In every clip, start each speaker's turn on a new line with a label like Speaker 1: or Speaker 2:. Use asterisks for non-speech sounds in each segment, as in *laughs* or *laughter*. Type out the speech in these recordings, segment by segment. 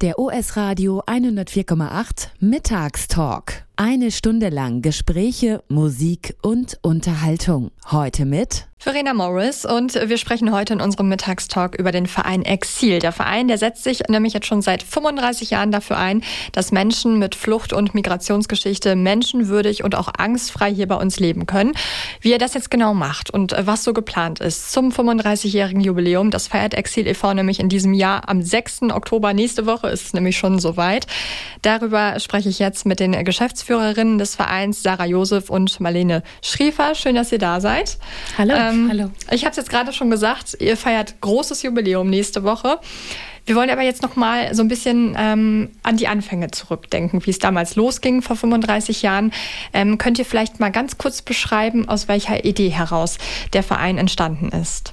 Speaker 1: Der US-Radio 104,8 Mittagstalk. Eine Stunde lang Gespräche, Musik und Unterhaltung. Heute mit
Speaker 2: Verena Morris und wir sprechen heute in unserem Mittagstalk über den Verein Exil. Der Verein, der setzt sich nämlich jetzt schon seit 35 Jahren dafür ein, dass Menschen mit Flucht- und Migrationsgeschichte menschenwürdig und auch angstfrei hier bei uns leben können. Wie er das jetzt genau macht und was so geplant ist zum 35-jährigen Jubiläum, das feiert Exil e.V. nämlich in diesem Jahr am 6. Oktober. Nächste Woche ist es nämlich schon soweit. Darüber spreche ich jetzt mit den Geschäftsführerinnen des Vereins, Sarah Josef und Marlene Schriefer. Schön, dass ihr da seid.
Speaker 3: Hallo.
Speaker 2: Ähm,
Speaker 3: Hallo.
Speaker 2: Ich habe es jetzt gerade schon gesagt, ihr feiert großes Jubiläum nächste Woche. Wir wollen aber jetzt noch mal so ein bisschen ähm, an die Anfänge zurückdenken, wie es damals losging vor 35 Jahren. Ähm, könnt ihr vielleicht mal ganz kurz beschreiben, aus welcher Idee heraus der Verein entstanden ist?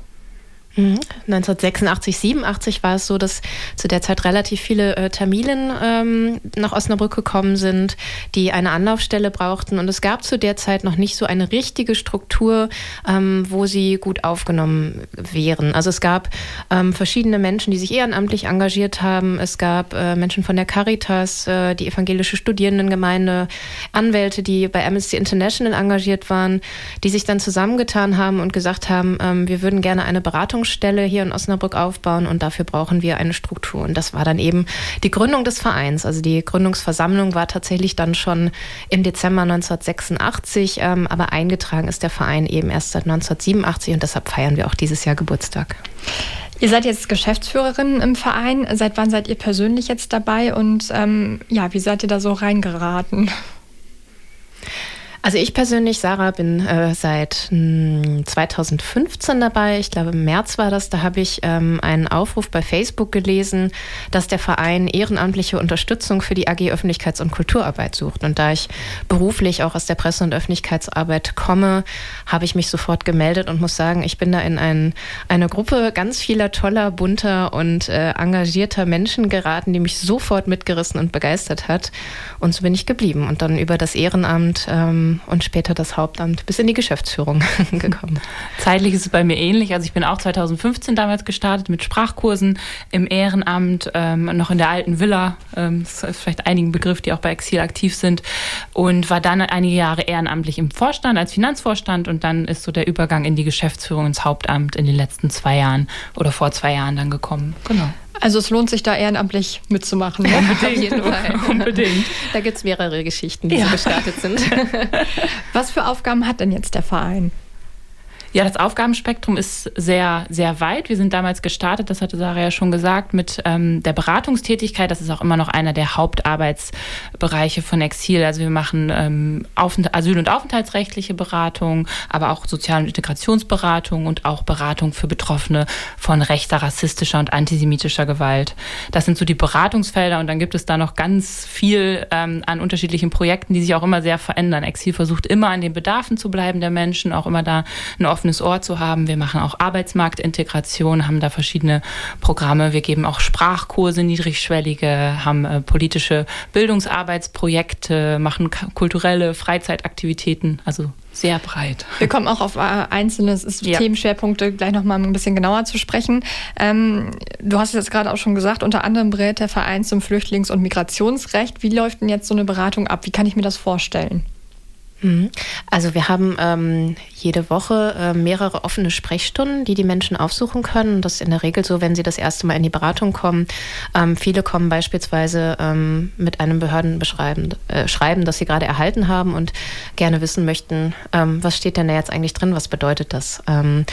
Speaker 3: 1986, mhm. 87 war es so, dass zu der Zeit relativ viele äh, Tamilen ähm, nach Osnabrück gekommen sind, die eine Anlaufstelle brauchten. Und es gab zu der Zeit noch nicht so eine richtige Struktur, ähm, wo sie gut aufgenommen wären. Also es gab ähm, verschiedene Menschen, die sich ehrenamtlich engagiert haben. Es gab äh, Menschen von der Caritas, äh, die evangelische Studierendengemeinde, Anwälte, die bei Amnesty International engagiert waren, die sich dann zusammengetan haben und gesagt haben, ähm, wir würden gerne eine Beratung Beratungsstelle hier in Osnabrück aufbauen und dafür brauchen wir eine Struktur. Und das war dann eben die Gründung des Vereins. Also die Gründungsversammlung war tatsächlich dann schon im Dezember 1986, ähm, aber eingetragen ist der Verein eben erst seit 1987 und deshalb feiern wir auch dieses Jahr Geburtstag.
Speaker 2: Ihr seid jetzt Geschäftsführerin im Verein. Seit wann seid ihr persönlich jetzt dabei und ähm, ja, wie seid ihr da so reingeraten?
Speaker 3: Also ich persönlich, Sarah, bin äh, seit mh, hm, 2015 dabei. Ich glaube, im März war das. Da habe ich ähm, einen Aufruf bei Facebook gelesen, dass der Verein ehrenamtliche Unterstützung für die AG Öffentlichkeits- und Kulturarbeit sucht. Und da ich beruflich auch aus der Presse- und Öffentlichkeitsarbeit komme, habe ich mich sofort gemeldet und muss sagen, ich bin da in ein, eine Gruppe ganz vieler toller, bunter und äh, engagierter Menschen geraten, die mich sofort mitgerissen und begeistert hat. Und so bin ich geblieben. Und dann über das Ehrenamt ähm, und später das Hauptamt bis in die Geschäftsführung *laughs* gekommen.
Speaker 4: Zeitlich ist es bei mir ähnlich. Also ich bin auch 2015 damals gestartet mit Sprachkursen im Ehrenamt, ähm, noch in der alten Villa. Ähm, das ist vielleicht einigen Begriff, die auch bei Exil aktiv sind. Und war dann einige Jahre ehrenamtlich im Vorstand, als Finanzvorstand. Und dann ist so der Übergang in die Geschäftsführung ins Hauptamt in den letzten zwei Jahren oder vor zwei Jahren dann gekommen.
Speaker 2: Genau. Also es lohnt sich da ehrenamtlich mitzumachen.
Speaker 3: Ja, unbedingt. Auf jeden Fall. *laughs* unbedingt. Da gibt es mehrere Geschichten, die ja. so gestartet sind. *laughs* *laughs*
Speaker 2: Was für Aufgaben hat denn jetzt der Verein?
Speaker 4: Ja, das Aufgabenspektrum ist sehr, sehr weit. Wir sind damals gestartet, das hatte Sarah ja schon gesagt, mit ähm, der Beratungstätigkeit. Das ist auch immer noch einer der Hauptarbeitsbereiche von Exil. Also wir machen ähm, Asyl- und Aufenthaltsrechtliche Beratung, aber auch Sozial- und Integrationsberatung und auch Beratung für Betroffene von rechter, rassistischer und antisemitischer Gewalt. Das sind so die Beratungsfelder und dann gibt es da noch ganz viel ähm, an unterschiedlichen Projekten, die sich auch immer sehr verändern. Exil versucht immer an den Bedarfen zu bleiben der Menschen, auch immer da eine offene offenes Ohr zu haben. Wir machen auch Arbeitsmarktintegration, haben da verschiedene Programme. Wir geben auch Sprachkurse, niedrigschwellige, haben äh, politische Bildungsarbeitsprojekte, machen kulturelle Freizeitaktivitäten, also sehr breit.
Speaker 2: Wir kommen auch auf äh, einzelne ja. Themenschwerpunkte gleich nochmal ein bisschen genauer zu sprechen. Ähm, du hast es jetzt gerade auch schon gesagt, unter anderem berät der Verein zum Flüchtlings- und Migrationsrecht. Wie läuft denn jetzt so eine Beratung ab? Wie kann ich mir das vorstellen?
Speaker 3: Mhm. Also wir haben ähm, jede Woche äh, mehrere offene Sprechstunden, die die Menschen aufsuchen können. Das ist in der Regel so, wenn sie das erste Mal in die Beratung kommen. Ähm, viele kommen beispielsweise ähm, mit einem Behördenbeschreiben, äh, Schreiben, das sie gerade erhalten haben und gerne wissen möchten, ähm, was steht denn da jetzt eigentlich drin, was bedeutet das? Ähm,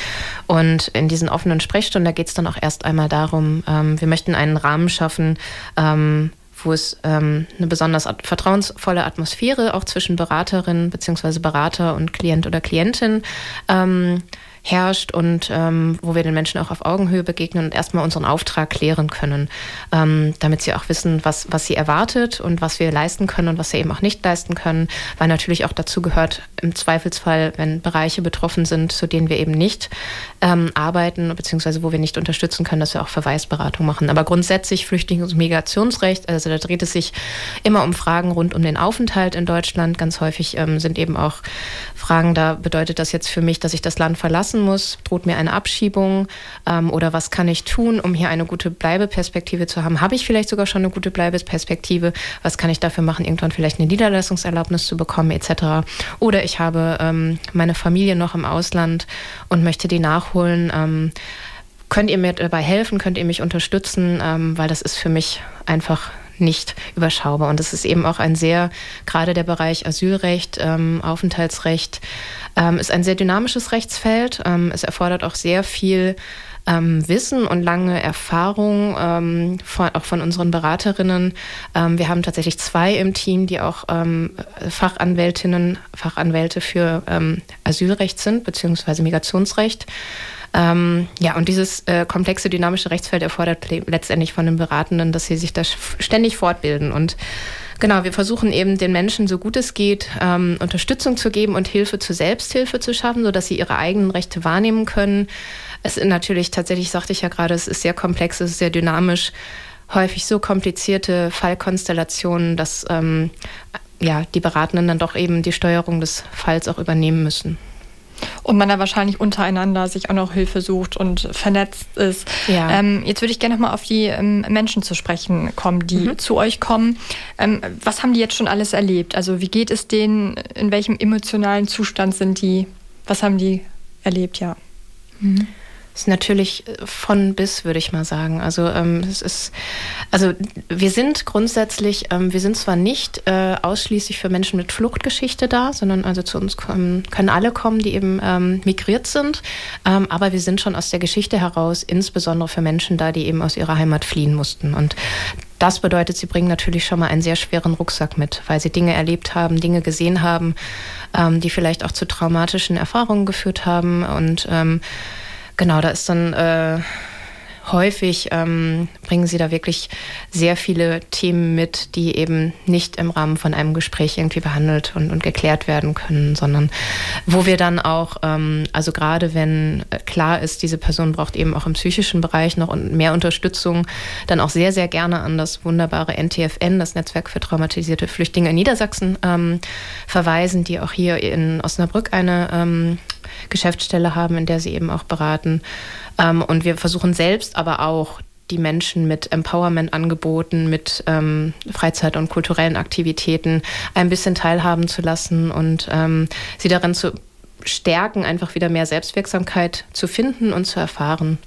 Speaker 3: und in diesen offenen Sprechstunden, da geht es dann auch erst einmal darum, ähm, wir möchten einen Rahmen schaffen, wo es ähm, eine besonders vertrauensvolle Atmosphäre auch zwischen Beraterin bzw. Berater und Klient oder Klientin ähm, herrscht und ähm, wo wir den Menschen auch auf Augenhöhe begegnen und erstmal unseren Auftrag klären können, ähm, damit sie auch wissen, was, was sie erwartet und was wir leisten können und was sie eben auch nicht leisten können, weil natürlich auch dazu gehört, im Zweifelsfall, wenn Bereiche betroffen sind, zu denen wir eben nicht ähm, arbeiten, beziehungsweise wo wir nicht unterstützen können, dass wir auch Verweisberatung machen. Aber grundsätzlich Flüchtlings- und Migrationsrecht, also da dreht es sich immer um Fragen rund um den Aufenthalt in Deutschland. Ganz häufig ähm, sind eben auch Fragen, da bedeutet das jetzt für mich, dass ich das Land verlassen muss, droht mir eine Abschiebung ähm, oder was kann ich tun, um hier eine gute Bleibeperspektive zu haben? Habe ich vielleicht sogar schon eine gute Bleibeperspektive? Was kann ich dafür machen, irgendwann vielleicht eine Niederlassungserlaubnis zu bekommen etc. Oder ich habe ähm, meine Familie noch im Ausland und möchte die nachholen. Ähm, könnt ihr mir dabei helfen? Könnt ihr mich unterstützen? Ähm, weil das ist für mich einfach nicht überschaubar. Und es ist eben auch ein sehr, gerade der Bereich Asylrecht, ähm, Aufenthaltsrecht, ähm, ist ein sehr dynamisches Rechtsfeld. Ähm, es erfordert auch sehr viel ähm, Wissen und lange Erfahrung, ähm, von, auch von unseren Beraterinnen. Ähm, wir haben tatsächlich zwei im Team, die auch ähm, Fachanwältinnen, Fachanwälte für ähm, Asylrecht sind, beziehungsweise Migrationsrecht. Ähm, ja, und dieses äh, komplexe dynamische Rechtsfeld erfordert letztendlich von den Beratenden, dass sie sich da ständig fortbilden und Genau, wir versuchen eben den Menschen, so gut es geht, ähm, Unterstützung zu geben und Hilfe zur Selbsthilfe zu schaffen, sodass sie ihre eigenen Rechte wahrnehmen können. Es ist natürlich tatsächlich, sagte ich ja gerade, es ist sehr komplex, es ist sehr dynamisch, häufig so komplizierte Fallkonstellationen, dass ähm, ja, die Beratenden dann doch eben die Steuerung des Falls auch übernehmen müssen.
Speaker 2: Und man da wahrscheinlich untereinander sich auch noch Hilfe sucht und vernetzt ist. Ja. Ähm, jetzt würde ich gerne nochmal auf die ähm, Menschen zu sprechen kommen, die mhm. zu euch kommen. Ähm, was haben die jetzt schon alles erlebt? Also wie geht es denen? In welchem emotionalen Zustand sind die? Was haben die erlebt, ja?
Speaker 3: Mhm ist natürlich äh, von bis, würde ich mal sagen. Also ähm, es ist, also wir sind grundsätzlich, ähm, wir sind zwar nicht äh, ausschließlich für Menschen mit Fluchtgeschichte da, sondern also zu uns kommen, können alle kommen, die eben ähm, migriert sind, ähm, aber wir sind schon aus der Geschichte heraus insbesondere für Menschen da, die eben aus ihrer Heimat fliehen mussten. Und das bedeutet, sie bringen natürlich schon mal einen sehr schweren Rucksack mit, weil sie Dinge erlebt haben, Dinge gesehen haben, ähm, die vielleicht auch zu traumatischen Erfahrungen geführt haben und ähm, Genau, da ist dann äh, häufig ähm, bringen sie da wirklich sehr viele Themen mit, die eben nicht im Rahmen von einem Gespräch irgendwie behandelt und, und geklärt werden können, sondern wo wir dann auch, ähm, also gerade wenn äh, klar ist, diese Person braucht eben auch im psychischen Bereich noch mehr Unterstützung, dann auch sehr, sehr gerne an das wunderbare NTFN, das Netzwerk für traumatisierte Flüchtlinge in Niedersachsen, ähm, verweisen, die auch hier in Osnabrück eine ähm, Geschäftsstelle haben, in der sie eben auch beraten. Ähm, und wir versuchen selbst aber auch die Menschen mit Empowerment-Angeboten, mit ähm, Freizeit- und kulturellen Aktivitäten ein bisschen teilhaben zu lassen und ähm, sie darin zu stärken, einfach wieder mehr Selbstwirksamkeit zu finden und zu erfahren.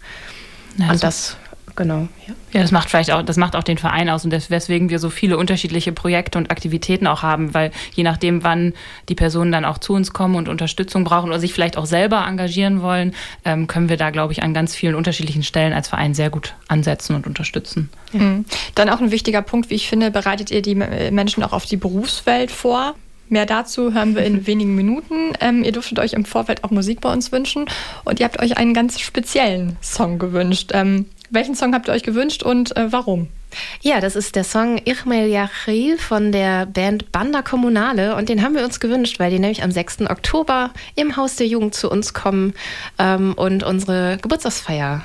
Speaker 4: Ja, und das genau. Ja. ja, das macht vielleicht auch, das macht auch den Verein aus und weswegen wir so viele unterschiedliche Projekte und Aktivitäten auch haben, weil je nachdem, wann die Personen dann auch zu uns kommen und Unterstützung brauchen oder sich vielleicht auch selber engagieren wollen, ähm, können wir da, glaube ich, an ganz vielen unterschiedlichen Stellen als Verein sehr gut ansetzen und unterstützen.
Speaker 2: Mhm. Dann auch ein wichtiger Punkt, wie ich finde, bereitet ihr die Menschen auch auf die Berufswelt vor? Mehr dazu hören wir in *laughs* wenigen Minuten. Ähm, ihr durftet euch im Vorfeld auch Musik bei uns wünschen und ihr habt euch einen ganz speziellen Song gewünscht. Ähm, welchen Song habt ihr euch gewünscht und äh, warum?
Speaker 3: Ja, das ist der Song Irmel Yachil von der Band Banda Kommunale und den haben wir uns gewünscht, weil die nämlich am 6. Oktober im Haus der Jugend zu uns kommen ähm, und unsere Geburtstagsfeier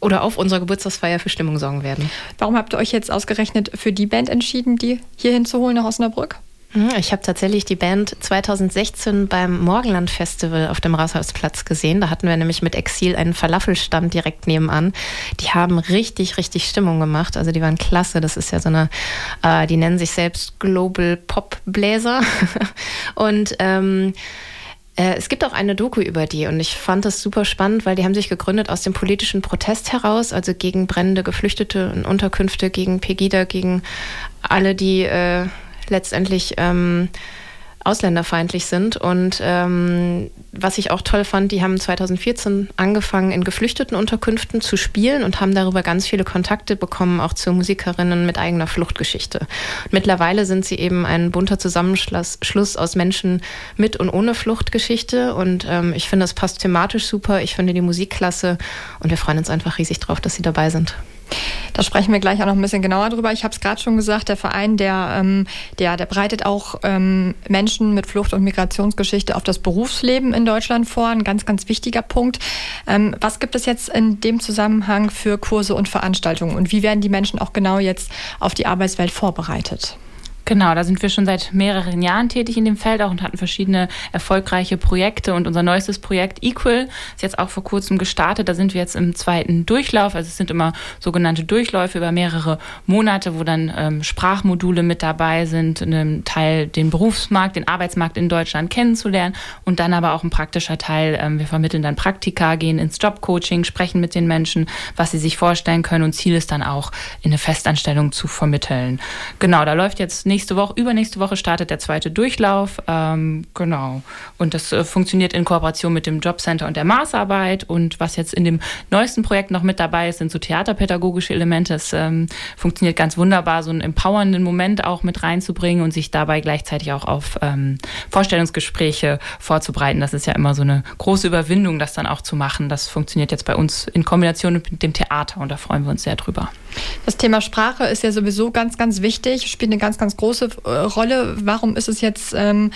Speaker 3: oder auf unserer Geburtstagsfeier für Stimmung sorgen werden.
Speaker 2: Warum habt ihr euch jetzt ausgerechnet für die Band entschieden, die hier hinzuholen nach Osnabrück?
Speaker 3: Mhm, ich habe tatsächlich die Band 2016 beim Morgenland Festival auf dem Rathausplatz gesehen. Da hatten wir nämlich mit Exil einen Falafelstand direkt nebenan. Die haben richtig, richtig Stimmung gemacht. Also die waren klasse. Das ist ja so eine, äh, die nennen sich selbst Global Pop Bläser. *laughs* Und ähm, äh, es gibt auch eine Doku über die und ich fand das super spannend, weil die haben sich gegründet aus dem politischen Protest heraus, also gegen brennende Geflüchtete und Unterkünfte, gegen Pegida, gegen alle, die äh, letztendlich ähm, ausländerfeindlich sind. Und ähm, was ich auch toll fand, die haben 2014 angefangen, in geflüchteten Unterkünften zu spielen und haben darüber ganz viele Kontakte bekommen, auch zu Musikerinnen mit eigener Fluchtgeschichte. Mittlerweile sind sie eben ein bunter Zusammenschluss aus Menschen mit und ohne Fluchtgeschichte. Und ähm, ich finde, das passt thematisch super. Ich finde die Musik klasse und wir freuen uns einfach riesig drauf, dass sie dabei sind.
Speaker 2: Da sprechen wir gleich auch noch ein bisschen genauer drüber. Ich habe es gerade schon gesagt, der Verein, der, ähm, der, der bereitet auch ähm, Menschen mit Flucht- und Migrationsgeschichte auf das Berufsleben in Deutschland vor. Ein ganz, ganz wichtiger Punkt. Ähm, was gibt es jetzt in dem Zusammenhang für Kurse und Veranstaltungen und wie werden die Menschen auch genau jetzt auf die Arbeitswelt vorbereitet?
Speaker 4: Genau, da sind wir schon seit mehreren Jahren tätig in dem Feld auch und hatten verschiedene erfolgreiche Projekte. Und unser neuestes Projekt Equal ist jetzt auch vor kurzem gestartet. Da sind wir jetzt im zweiten Durchlauf. Also es sind immer sogenannte Durchläufe über mehrere Monate, wo dann ähm, Sprachmodule mit dabei sind, ein Teil den Berufsmarkt, den Arbeitsmarkt in Deutschland kennenzulernen und dann aber auch ein praktischer Teil. Ähm, wir vermitteln dann Praktika, gehen ins Jobcoaching, sprechen mit den Menschen, was sie sich vorstellen können und Ziel ist dann auch, in eine Festanstellung zu vermitteln. Genau, da läuft jetzt nicht nächste Woche, übernächste Woche startet der zweite Durchlauf. Ähm, genau. Und das äh, funktioniert in Kooperation mit dem Jobcenter und der Maßarbeit. Und was jetzt in dem neuesten Projekt noch mit dabei ist, sind so theaterpädagogische Elemente. Es ähm, funktioniert ganz wunderbar, so einen empowernden Moment auch mit reinzubringen und sich dabei gleichzeitig auch auf ähm, Vorstellungsgespräche vorzubereiten. Das ist ja immer so eine große Überwindung, das dann auch zu machen. Das funktioniert jetzt bei uns in Kombination mit dem Theater und da freuen wir uns sehr drüber.
Speaker 2: Das Thema Sprache ist ja sowieso ganz, ganz wichtig, spielt eine ganz, ganz große äh, Rolle. Warum ist es jetzt ähm,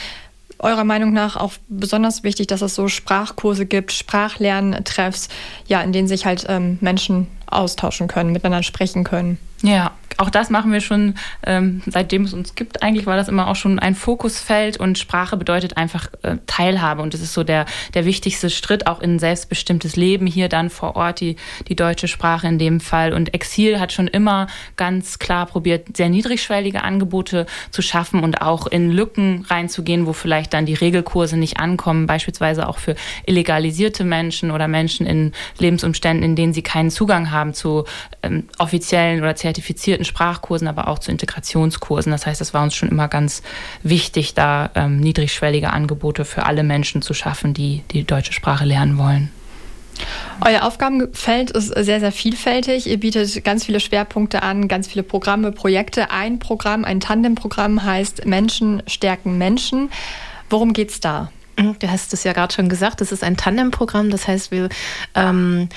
Speaker 2: eurer Meinung nach auch besonders wichtig, dass es so Sprachkurse gibt, Sprachlerntreffs, ja, in denen sich halt ähm, Menschen austauschen können, miteinander sprechen können?
Speaker 4: Ja, auch das machen wir schon, ähm, seitdem es uns gibt. Eigentlich war das immer auch schon ein Fokusfeld und Sprache bedeutet einfach äh, Teilhabe. Und das ist so der, der wichtigste Schritt auch in ein selbstbestimmtes Leben hier dann vor Ort, die, die deutsche Sprache in dem Fall. Und Exil hat schon immer ganz klar probiert, sehr niedrigschwellige Angebote zu schaffen und auch in Lücken reinzugehen, wo vielleicht dann die Regelkurse nicht ankommen, beispielsweise auch für illegalisierte Menschen oder Menschen in Lebensumständen, in denen sie keinen Zugang haben zu ähm, offiziellen oder zertifizierten Sprachkursen, aber auch zu Integrationskursen. Das heißt, es war uns schon immer ganz wichtig, da ähm, niedrigschwellige Angebote für alle Menschen zu schaffen, die die deutsche Sprache lernen wollen.
Speaker 2: Euer Aufgabenfeld ist sehr, sehr vielfältig. Ihr bietet ganz viele Schwerpunkte an, ganz viele Programme, Projekte. Ein Programm, ein Tandemprogramm heißt Menschen stärken Menschen. Worum geht es da?
Speaker 3: Du hast es ja gerade schon gesagt, es ist ein Tandemprogramm. Das heißt, wir ähm,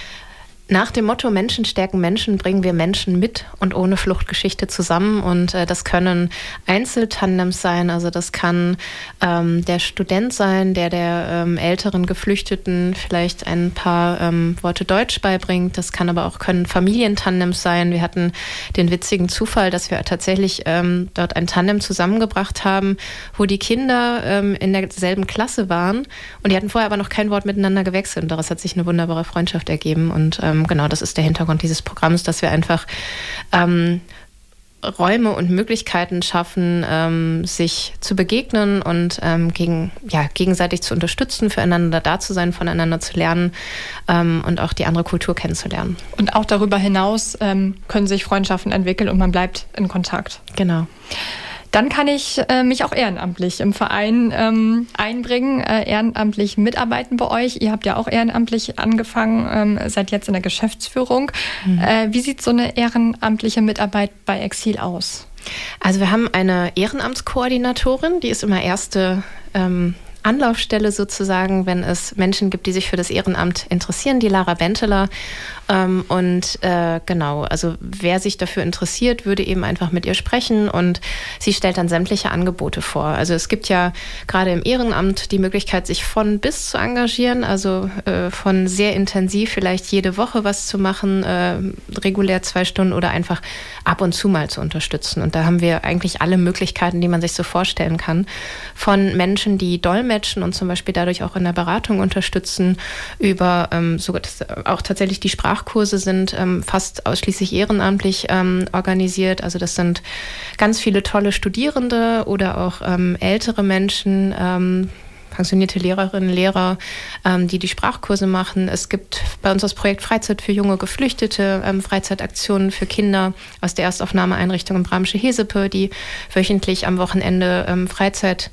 Speaker 3: nach dem Motto Menschen stärken Menschen bringen wir Menschen mit und ohne Fluchtgeschichte zusammen. Und äh, das können Einzeltandems sein. Also das kann ähm, der Student sein, der der ähm, älteren Geflüchteten vielleicht ein paar ähm, Worte Deutsch beibringt. Das kann aber auch können Familientandems sein. Wir hatten den witzigen Zufall, dass wir tatsächlich ähm, dort ein Tandem zusammengebracht haben, wo die Kinder ähm, in derselben Klasse waren und die hatten vorher aber noch kein Wort miteinander gewechselt. Und daraus hat sich eine wunderbare Freundschaft ergeben. Und ähm, genau, das ist der Hintergrund dieses Programms, dass wir einfach ähm, Räume und Möglichkeiten schaffen, ähm, sich zu begegnen und ähm, gegen, ja, gegenseitig zu unterstützen, füreinander da zu sein, voneinander zu lernen ähm, und auch die andere Kultur kennenzulernen.
Speaker 2: Und auch darüber hinaus ähm, können sich Freundschaften entwickeln und man bleibt in Kontakt.
Speaker 3: Genau.
Speaker 2: Dann kann ich äh, mich auch ehrenamtlich im Verein ähm, einbringen, äh, ehrenamtlich mitarbeiten bei euch. Ihr habt ja auch ehrenamtlich angefangen, ähm, seid jetzt in der Geschäftsführung. Mhm. Äh, wie sieht so eine ehrenamtliche Mitarbeit bei Exil aus?
Speaker 3: Also wir haben eine Ehrenamtskoordinatorin, die ist immer erste ähm, Anlaufstelle sozusagen, wenn es Menschen gibt, die sich für das Ehrenamt interessieren, die Lara Benteler. Ähm, und äh, genau, also wer sich dafür interessiert, würde eben einfach mit ihr sprechen und sie stellt dann sämtliche Angebote vor. Also es gibt ja gerade im Ehrenamt die Möglichkeit, sich von bis zu engagieren, also äh, von sehr intensiv vielleicht jede Woche was zu machen, äh, regulär zwei Stunden oder einfach ab und zu mal zu unterstützen. Und da haben wir eigentlich alle Möglichkeiten, die man sich so vorstellen kann, von Menschen, die dolmetschen und zum Beispiel dadurch auch in der Beratung unterstützen, über ähm, sogar auch tatsächlich die Sprache Sprachkurse sind ähm, fast ausschließlich ehrenamtlich ähm, organisiert. Also das sind ganz viele tolle Studierende oder auch ähm, ältere Menschen, ähm, pensionierte Lehrerinnen, Lehrer, ähm, die die Sprachkurse machen. Es gibt bei uns das Projekt Freizeit für junge Geflüchtete, ähm, Freizeitaktionen für Kinder aus der Erstaufnahmeeinrichtung in Bramsche Hesepe, die wöchentlich am Wochenende ähm, Freizeit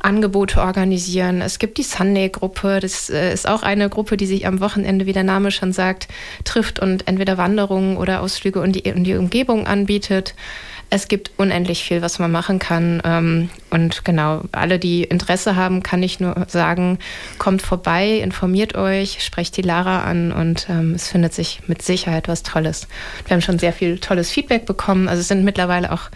Speaker 3: Angebote organisieren. Es gibt die Sunday-Gruppe. Das äh, ist auch eine Gruppe, die sich am Wochenende, wie der Name schon sagt, trifft und entweder Wanderungen oder Ausflüge in die, in die Umgebung anbietet. Es gibt unendlich viel, was man machen kann. Ähm, und genau, alle, die Interesse haben, kann ich nur sagen, kommt vorbei, informiert euch, sprecht die Lara an und ähm, es findet sich mit Sicherheit was Tolles. Wir haben schon sehr viel tolles Feedback bekommen. Also es sind mittlerweile auch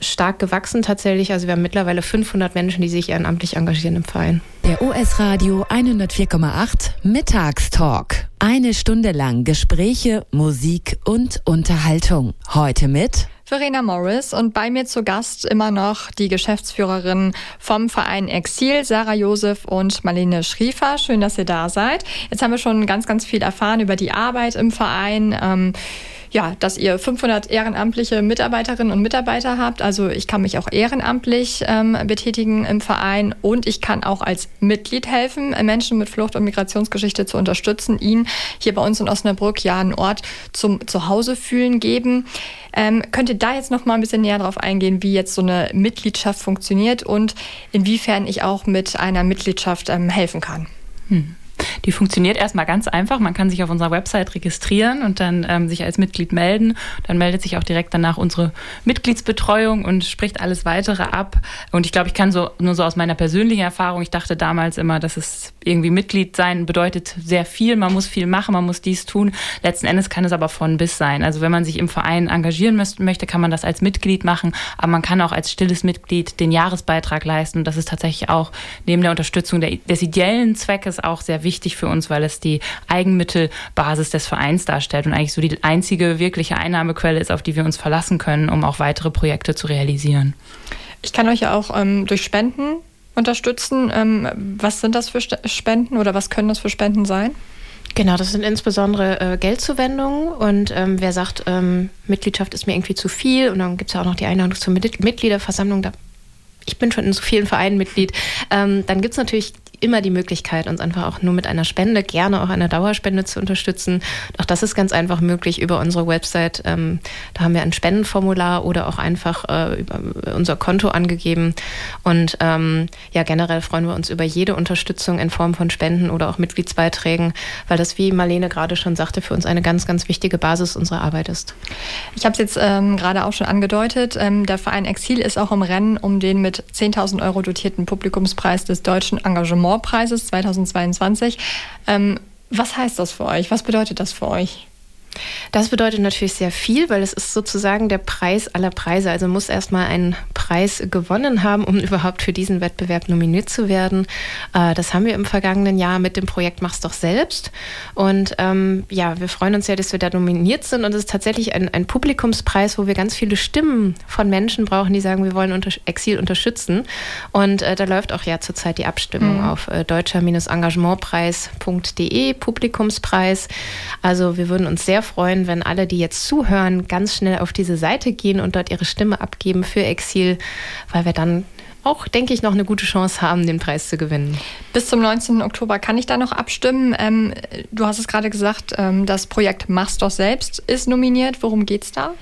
Speaker 3: stark gewachsen tatsächlich. Also wir haben mittlerweile 500 Menschen, die sich ehrenamtlich engagieren im Verein.
Speaker 1: Der OS Radio 104,8 Mittagstalk. Eine Stunde lang Gespräche, Musik und Unterhaltung. Heute mit
Speaker 2: Verena Morris und bei mir zu Gast immer noch die Geschäftsführerin vom Verein Exil, Sarah Josef und Marlene Schriefer. Schön, dass ihr da seid. Jetzt haben wir schon ganz, ganz viel erfahren über die Arbeit im Verein. Ähm, ja, dass ihr 500 ehrenamtliche Mitarbeiterinnen und Mitarbeiter habt. Also ich kann mich auch ehrenamtlich ähm, betätigen im Verein und ich kann auch als Mitglied helfen, Menschen mit Flucht- und Migrationsgeschichte zu unterstützen, ihnen hier bei uns in Osnabrück ja einen Ort zum Zuhause fühlen geben. Ähm, könnt ihr da jetzt noch mal ein bisschen näher drauf eingehen, wie jetzt so eine Mitgliedschaft funktioniert und inwiefern ich auch mit einer Mitgliedschaft ähm, helfen kann?
Speaker 4: Hm. Die funktioniert erstmal ganz einfach. Man kann sich auf unserer Website registrieren und dann ähm, sich als Mitglied melden. Dann meldet sich auch direkt danach unsere Mitgliedsbetreuung und spricht alles weitere ab. Und ich glaube, ich kann so nur so aus meiner persönlichen Erfahrung, ich dachte damals immer, dass es irgendwie Mitglied sein bedeutet sehr viel. Man muss viel machen, man muss dies tun. Letzten Endes kann es aber von bis sein. Also wenn man sich im Verein engagieren möchte, kann man das als Mitglied machen. Aber man kann auch als stilles Mitglied den Jahresbeitrag leisten. Und das ist tatsächlich auch neben der Unterstützung des ideellen Zweckes auch sehr wichtig für uns, weil es die Eigenmittelbasis des Vereins darstellt und eigentlich so die einzige wirkliche Einnahmequelle ist, auf die wir uns verlassen können, um auch weitere Projekte zu realisieren.
Speaker 2: Ich kann euch ja auch ähm, durch Spenden unterstützen. Ähm, was sind das für Spenden oder was können das für Spenden sein?
Speaker 3: Genau, das sind insbesondere äh, Geldzuwendungen und ähm, wer sagt, ähm, Mitgliedschaft ist mir irgendwie zu viel und dann gibt es ja auch noch die Einladung zur Mitgliederversammlung, da ich bin schon in so vielen Vereinen Mitglied, ähm, dann gibt es natürlich immer die Möglichkeit, uns einfach auch nur mit einer Spende, gerne auch einer Dauerspende zu unterstützen. Auch das ist ganz einfach möglich über unsere Website. Ähm, da haben wir ein Spendenformular oder auch einfach äh, über unser Konto angegeben. Und ähm, ja, generell freuen wir uns über jede Unterstützung in Form von Spenden oder auch Mitgliedsbeiträgen, weil das, wie Marlene gerade schon sagte, für uns eine ganz, ganz wichtige Basis unserer Arbeit ist.
Speaker 2: Ich habe es jetzt ähm, gerade auch schon angedeutet. Ähm, der Verein Exil ist auch im Rennen um den mit 10.000 Euro dotierten Publikumspreis des deutschen Engagements Preises 2022. Ähm, was heißt das für euch? Was bedeutet das für euch?
Speaker 3: Das bedeutet natürlich sehr viel, weil es ist sozusagen der Preis aller Preise. Also muss erstmal einen Preis gewonnen haben, um *laughs* überhaupt für diesen Wettbewerb nominiert zu werden. Äh, das haben wir im vergangenen Jahr mit dem Projekt Mach's doch selbst. Und ähm, ja, wir freuen uns sehr, dass wir da nominiert sind. Und es ist tatsächlich ein, ein Publikumspreis, wo wir ganz viele Stimmen von Menschen brauchen, die sagen, wir wollen unter Exil unterstützen. Und äh, da läuft auch ja zurzeit die Abstimmung mhm. auf äh, deutscher-engagementpreis.de, Publikumspreis. Also wir würden uns sehr freuen, wenn alle, die jetzt zuhören, ganz schnell auf diese Seite gehen und dort ihre Stimme abgeben für Exil, weil wir dann auch, denke ich, noch eine gute Chance haben, den Preis zu gewinnen.
Speaker 2: Bis zum 19. Oktober kann ich da noch abstimmen. Ähm, du hast es gerade gesagt, ähm, das Projekt Mach's doch selbst ist nominiert. Worum geht es da?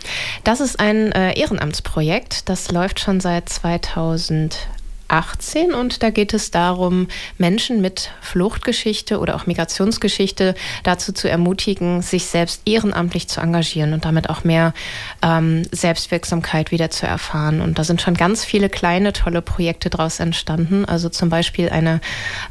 Speaker 3: Das ist ein äh, Ehrenamtsprojekt. Das läuft schon seit 2000. 18 und da geht es darum, Menschen mit Fluchtgeschichte oder auch Migrationsgeschichte dazu zu ermutigen, sich selbst ehrenamtlich zu engagieren und damit auch mehr ähm, Selbstwirksamkeit wieder zu erfahren. Und da sind schon ganz viele kleine, tolle Projekte daraus entstanden. Also zum Beispiel eine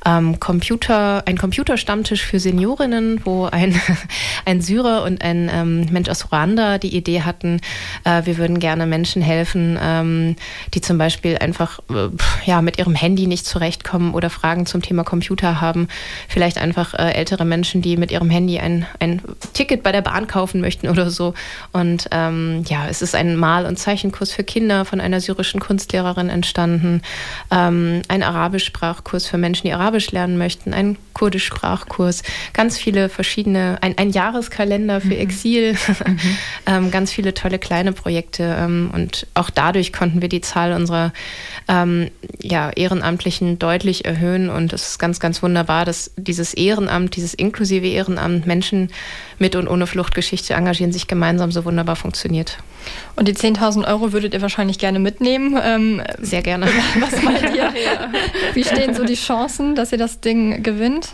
Speaker 3: ähm, Computer, ein Computerstammtisch für Seniorinnen, wo ein, *laughs* ein Syrer und ein ähm, Mensch aus Ruanda die Idee hatten, äh, wir würden gerne Menschen helfen, ähm, die zum Beispiel einfach äh, ja, mit ihrem Handy nicht zurechtkommen oder Fragen zum Thema Computer haben. Vielleicht einfach äh, ältere Menschen, die mit ihrem Handy ein, ein Ticket bei der Bahn kaufen möchten oder so. Und ähm, ja, es ist ein Mal- und Zeichenkurs für Kinder von einer syrischen Kunstlehrerin entstanden, ähm, ein Arabisch-Sprachkurs für Menschen, die Arabisch lernen möchten, ein Kurdisch-Sprachkurs, ganz viele verschiedene, ein, ein Jahreskalender für mhm. Exil, mhm. *laughs* *laughs* ähm, ganz viele tolle kleine Projekte. Ähm, und auch dadurch konnten wir die Zahl unserer ähm, ja, Ehrenamtlichen deutlich erhöhen. Und es ist ganz, ganz wunderbar, dass dieses Ehrenamt, dieses inklusive Ehrenamt, Menschen mit und ohne Fluchtgeschichte engagieren, sich gemeinsam so wunderbar funktioniert.
Speaker 2: Und die 10.000 Euro würdet ihr wahrscheinlich gerne mitnehmen.
Speaker 3: Ähm, Sehr gerne. *laughs*
Speaker 2: Was meint ihr? *laughs* Wie stehen so die Chancen, dass ihr das Ding gewinnt?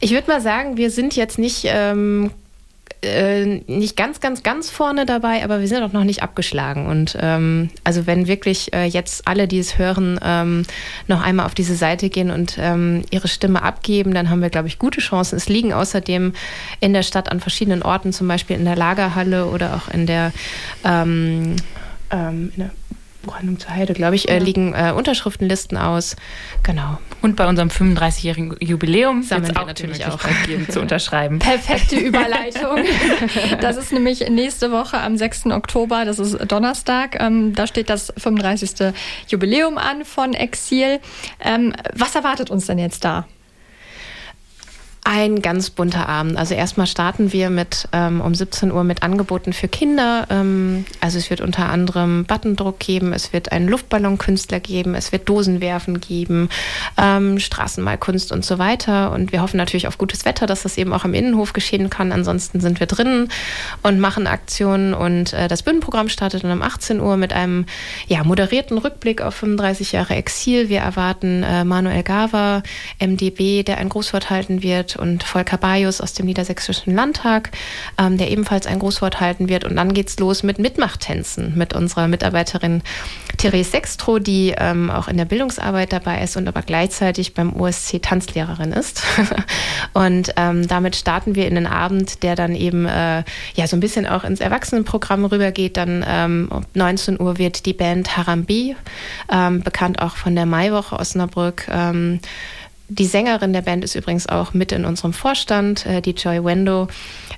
Speaker 3: Ich würde mal sagen, wir sind jetzt nicht ähm, äh, nicht ganz, ganz, ganz vorne dabei, aber wir sind auch noch nicht abgeschlagen. Und ähm, also wenn wirklich äh, jetzt alle, die es hören, ähm, noch einmal auf diese Seite gehen und ähm, ihre Stimme abgeben, dann haben wir, glaube ich, gute Chancen. Es liegen außerdem in der Stadt an verschiedenen Orten, zum Beispiel in der Lagerhalle oder auch in der, ähm, ähm, in der Buchhandlung zur Heide, glaube ich, äh, liegen äh, Unterschriftenlisten aus. Genau.
Speaker 4: Und bei unserem 35-jährigen Jubiläum sammeln wir natürlich auch geben, zu unterschreiben. *laughs*
Speaker 2: Perfekte *laughs* Überleitung. das ist nämlich nächste Woche am 6. Oktober, das ist Donnerstag. Ähm, da steht das 35. Jubiläum an von Exil. Ähm, was erwartet uns denn jetzt da?
Speaker 3: Ein ganz bunter Abend. Also erstmal starten wir mit ähm, um 17 Uhr mit Angeboten für Kinder. Ähm, also es wird unter anderem Buttondruck geben, es wird einen Luftballonkünstler geben, es wird Dosenwerfen geben, ähm, Straßenmalkunst und so weiter. Und wir hoffen natürlich auf gutes Wetter, dass das eben auch im Innenhof geschehen kann. Ansonsten sind wir drinnen und machen Aktionen. Und äh, das Bühnenprogramm startet dann um 18 Uhr mit einem ja, moderierten Rückblick auf 35 Jahre Exil. Wir erwarten äh, Manuel Gava, MDB, der ein Großwort halten wird und Volker Bajus aus dem Niedersächsischen Landtag, ähm, der ebenfalls ein Großwort halten wird. Und dann geht's los mit Mitmachtänzen mit unserer Mitarbeiterin Therese Sextro, die ähm, auch in der Bildungsarbeit dabei ist und aber gleichzeitig beim OSC Tanzlehrerin ist. *laughs* und ähm, damit starten wir in den Abend, der dann eben äh, ja so ein bisschen auch ins Erwachsenenprogramm rübergeht. Dann ähm, um 19 Uhr wird die Band Harambi, ähm, bekannt auch von der Maiwoche Osnabrück, ähm, die Sängerin der Band ist übrigens auch mit in unserem Vorstand, äh, die Joy Wendo.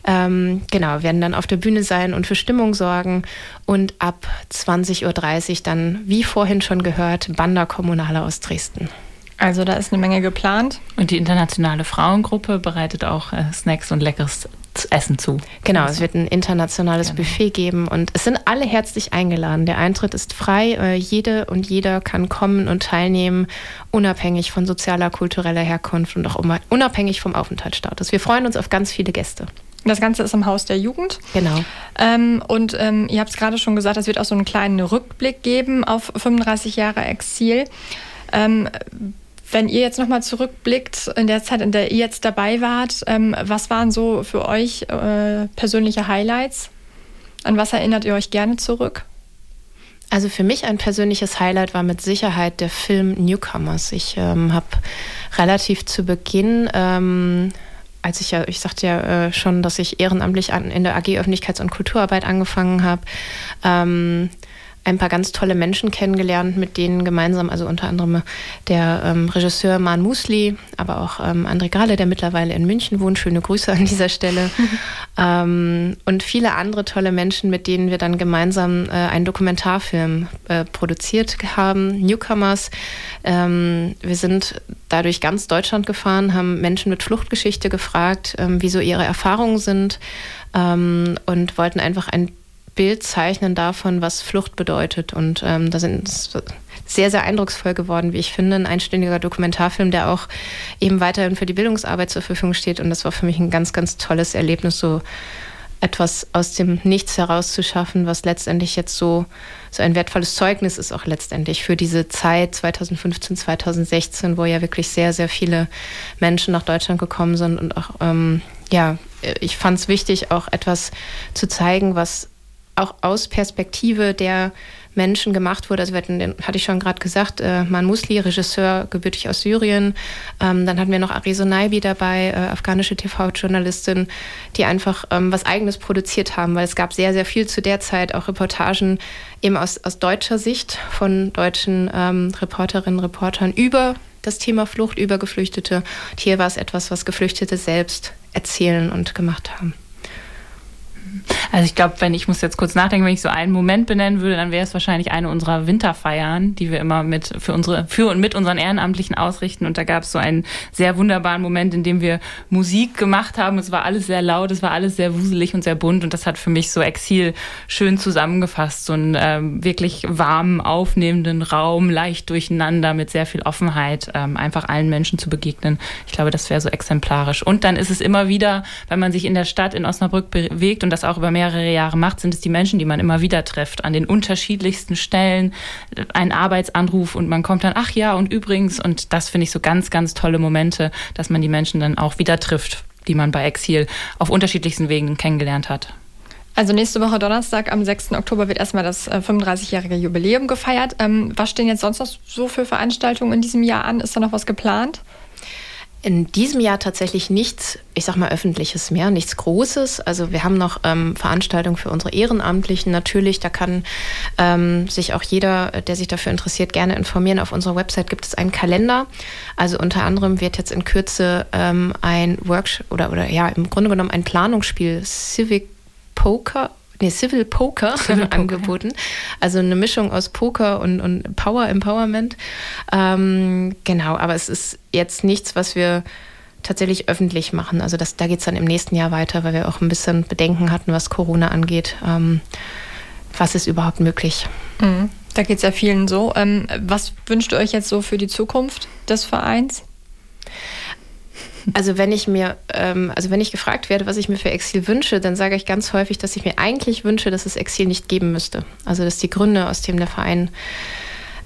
Speaker 3: Ähm, genau, werden dann auf der Bühne sein und für Stimmung sorgen. Und ab 20.30 Uhr dann, wie vorhin schon gehört, Banda Kommunale aus Dresden.
Speaker 2: Also da ist eine Menge geplant.
Speaker 4: Und die internationale Frauengruppe bereitet auch äh, Snacks und leckeres Essen zu.
Speaker 3: Genau, es wird ein internationales genau. Buffet geben und es sind alle herzlich eingeladen. Der Eintritt ist frei. Äh, jede und jeder kann kommen und teilnehmen, unabhängig von sozialer, kultureller Herkunft und auch unabhängig vom Aufenthaltsstatus. Wir freuen uns auf ganz viele Gäste.
Speaker 2: Das Ganze ist im Haus der Jugend.
Speaker 3: Genau.
Speaker 2: Ähm, und ähm, ihr habt es gerade schon gesagt, es wird auch so einen kleinen Rückblick geben auf 35 Jahre Exil. Ähm, wenn ihr jetzt nochmal zurückblickt in der Zeit, in der ihr jetzt dabei wart, ähm, was waren so für euch äh, persönliche Highlights? An was erinnert ihr euch gerne zurück?
Speaker 3: Also für mich ein persönliches Highlight war mit Sicherheit der Film Newcomers. Ich ähm, habe relativ zu Beginn ähm, als ich ja, ich sagte ja äh, schon, dass ich ehrenamtlich an, in der AG Öffentlichkeits- und Kulturarbeit angefangen habe, ähm, ein paar ganz tolle Menschen kennengelernt, mit denen gemeinsam, also unter anderem der ähm, Regisseur Man Musli, aber auch ähm, André Grale, der mittlerweile in München wohnt. Schöne Grüße an dieser Stelle. *laughs* ähm, und viele andere tolle Menschen, mit denen wir dann gemeinsam äh, einen Dokumentarfilm äh, produziert haben, Newcomers. Ähm, wir sind dadurch ganz Deutschland gefahren, haben Menschen mit Fluchtgeschichte gefragt, ähm, wie so ihre Erfahrungen sind ähm, und wollten einfach ein Bild zeichnen davon, was Flucht bedeutet. Und ähm, da sind sehr, sehr eindrucksvoll geworden, wie ich finde. Ein einstündiger Dokumentarfilm, der auch eben weiterhin für die Bildungsarbeit zur Verfügung steht. Und das war für mich ein ganz, ganz tolles Erlebnis, so etwas aus dem Nichts herauszuschaffen, was letztendlich jetzt so, so ein wertvolles Zeugnis ist, auch letztendlich für diese Zeit 2015, 2016, wo ja wirklich sehr, sehr viele Menschen nach Deutschland gekommen sind und auch, ähm, ja, ich fand es wichtig, auch etwas zu zeigen, was auch aus Perspektive der Menschen gemacht wurde. Also den hatte ich schon gerade gesagt, äh, Man Musli, Regisseur, gebürtig aus Syrien. Ähm, dann hatten wir noch Arizo Naibi dabei, äh, afghanische TV-Journalistin, die einfach ähm, was Eigenes produziert haben, weil es gab sehr, sehr viel zu der Zeit, auch Reportagen eben aus, aus deutscher Sicht von deutschen ähm, Reporterinnen, Reportern über das Thema Flucht, über Geflüchtete. Und hier war es etwas, was Geflüchtete selbst erzählen und gemacht haben.
Speaker 4: Also ich glaube, wenn ich muss jetzt kurz nachdenken, wenn ich so einen Moment benennen würde, dann wäre es wahrscheinlich eine unserer Winterfeiern, die wir immer mit für unsere für und mit unseren Ehrenamtlichen ausrichten. Und da gab es so einen sehr wunderbaren Moment, in dem wir Musik gemacht haben. Es war alles sehr laut, es war alles sehr wuselig und sehr bunt. Und das hat für mich so Exil schön zusammengefasst. So einen ähm, wirklich warmen, aufnehmenden Raum, leicht durcheinander, mit sehr viel Offenheit, ähm, einfach allen Menschen zu begegnen. Ich glaube, das wäre so exemplarisch. Und dann ist es immer wieder, wenn man sich in der Stadt in Osnabrück bewegt und das auch über mehrere Jahre macht, sind es die Menschen, die man immer wieder trifft, an den unterschiedlichsten Stellen, ein Arbeitsanruf und man kommt dann, ach ja, und übrigens, und das finde ich so ganz, ganz tolle Momente, dass man die Menschen dann auch wieder trifft die man bei Exil auf unterschiedlichsten Wegen kennengelernt hat.
Speaker 2: Also nächste Woche Donnerstag am 6. Oktober wird erstmal das 35-jährige Jubiläum gefeiert. Ähm, was stehen jetzt sonst noch so für Veranstaltungen in diesem Jahr an? Ist da noch was geplant?
Speaker 3: In diesem Jahr tatsächlich nichts, ich sag mal, öffentliches mehr, nichts Großes. Also wir haben noch ähm, Veranstaltungen für unsere Ehrenamtlichen. Natürlich, da kann ähm, sich auch jeder, der sich dafür interessiert, gerne informieren. Auf unserer Website gibt es einen Kalender. Also unter anderem wird jetzt in Kürze ähm, ein Workshop oder, oder ja, im Grunde genommen ein Planungsspiel Civic Poker nee, Civil Poker Civil *laughs* angeboten. Poker. Also eine Mischung aus Poker und, und Power Empowerment. Ähm, genau, aber es ist jetzt nichts, was wir tatsächlich öffentlich machen. Also das, da geht es dann im nächsten Jahr weiter, weil wir auch ein bisschen Bedenken hatten, was Corona angeht. Ähm, was ist überhaupt möglich?
Speaker 2: Mhm. Da geht es ja vielen so. Ähm, was wünscht ihr euch jetzt so für die Zukunft des Vereins?
Speaker 3: Also wenn ich mir, ähm, also wenn ich gefragt werde, was ich mir für Exil wünsche, dann sage ich ganz häufig, dass ich mir eigentlich wünsche, dass es Exil nicht geben müsste. Also dass die Gründe, aus denen der Verein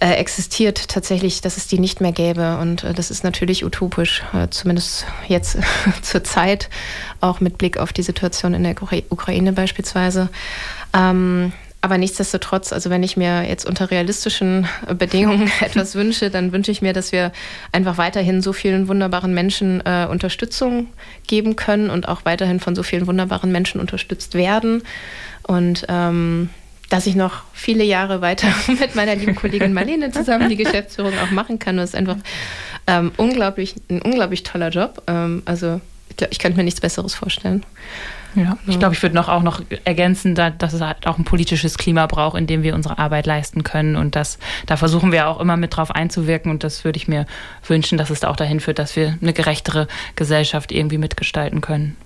Speaker 3: äh, existiert, tatsächlich, dass es die nicht mehr gäbe. Und äh, das ist natürlich utopisch, äh, zumindest jetzt *laughs* zur Zeit, auch mit Blick auf die Situation in der Ukraine beispielsweise. Ähm, aber nichtsdestotrotz, also wenn ich mir jetzt unter realistischen Bedingungen *laughs* etwas wünsche, dann wünsche ich mir, dass wir einfach weiterhin so vielen wunderbaren Menschen äh, Unterstützung geben können und auch weiterhin von so vielen wunderbaren Menschen unterstützt werden. Und ähm, dass ich noch viele Jahre weiter *laughs* mit meiner lieben Kollegin Marlene zusammen die Geschäftsführung auch machen kann. Das ist einfach ähm, unglaublich, ein unglaublich toller Job. Ähm, also ich, ich könnte mir nichts Besseres vorstellen.
Speaker 4: Ja, ich glaube, ich würde noch auch noch ergänzen, dass es halt auch ein politisches Klima braucht, in dem wir unsere Arbeit leisten können. Und das, da versuchen wir auch immer mit drauf einzuwirken. Und das würde ich mir wünschen, dass es auch dahin führt, dass wir eine gerechtere Gesellschaft irgendwie mitgestalten können.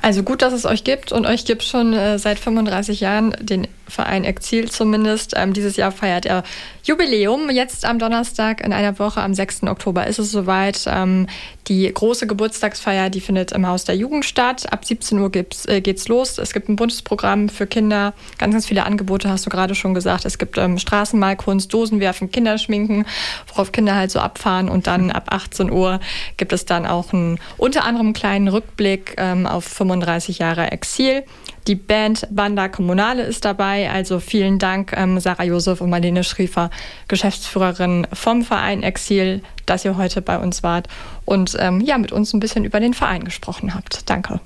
Speaker 2: Also gut, dass es euch gibt und euch gibt schon äh, seit 35 Jahren den Verein Exil zumindest. Ähm, dieses Jahr feiert er Jubiläum. Jetzt am Donnerstag in einer Woche, am 6. Oktober ist es soweit. Ähm, die große Geburtstagsfeier, die findet im Haus der Jugend statt. Ab 17 Uhr gibt's, äh, geht's los. Es gibt ein buntes Programm für Kinder. Ganz, ganz viele Angebote, hast du gerade schon gesagt. Es gibt ähm, Straßenmalkunst, Dosenwerfen, Kinderschminken, worauf Kinder halt so abfahren. Und dann ab 18 Uhr gibt es dann auch einen, unter anderem einen kleinen Rückblick ähm, auf 35 Jahre Exil. Die Band Banda Kommunale ist dabei. Also vielen Dank, ähm, Sarah Josef und Marlene Schriefer, Geschäftsführerin vom Verein Exil, dass ihr heute bei uns wart und ähm, ja, mit uns ein bisschen über den Verein gesprochen habt. Danke.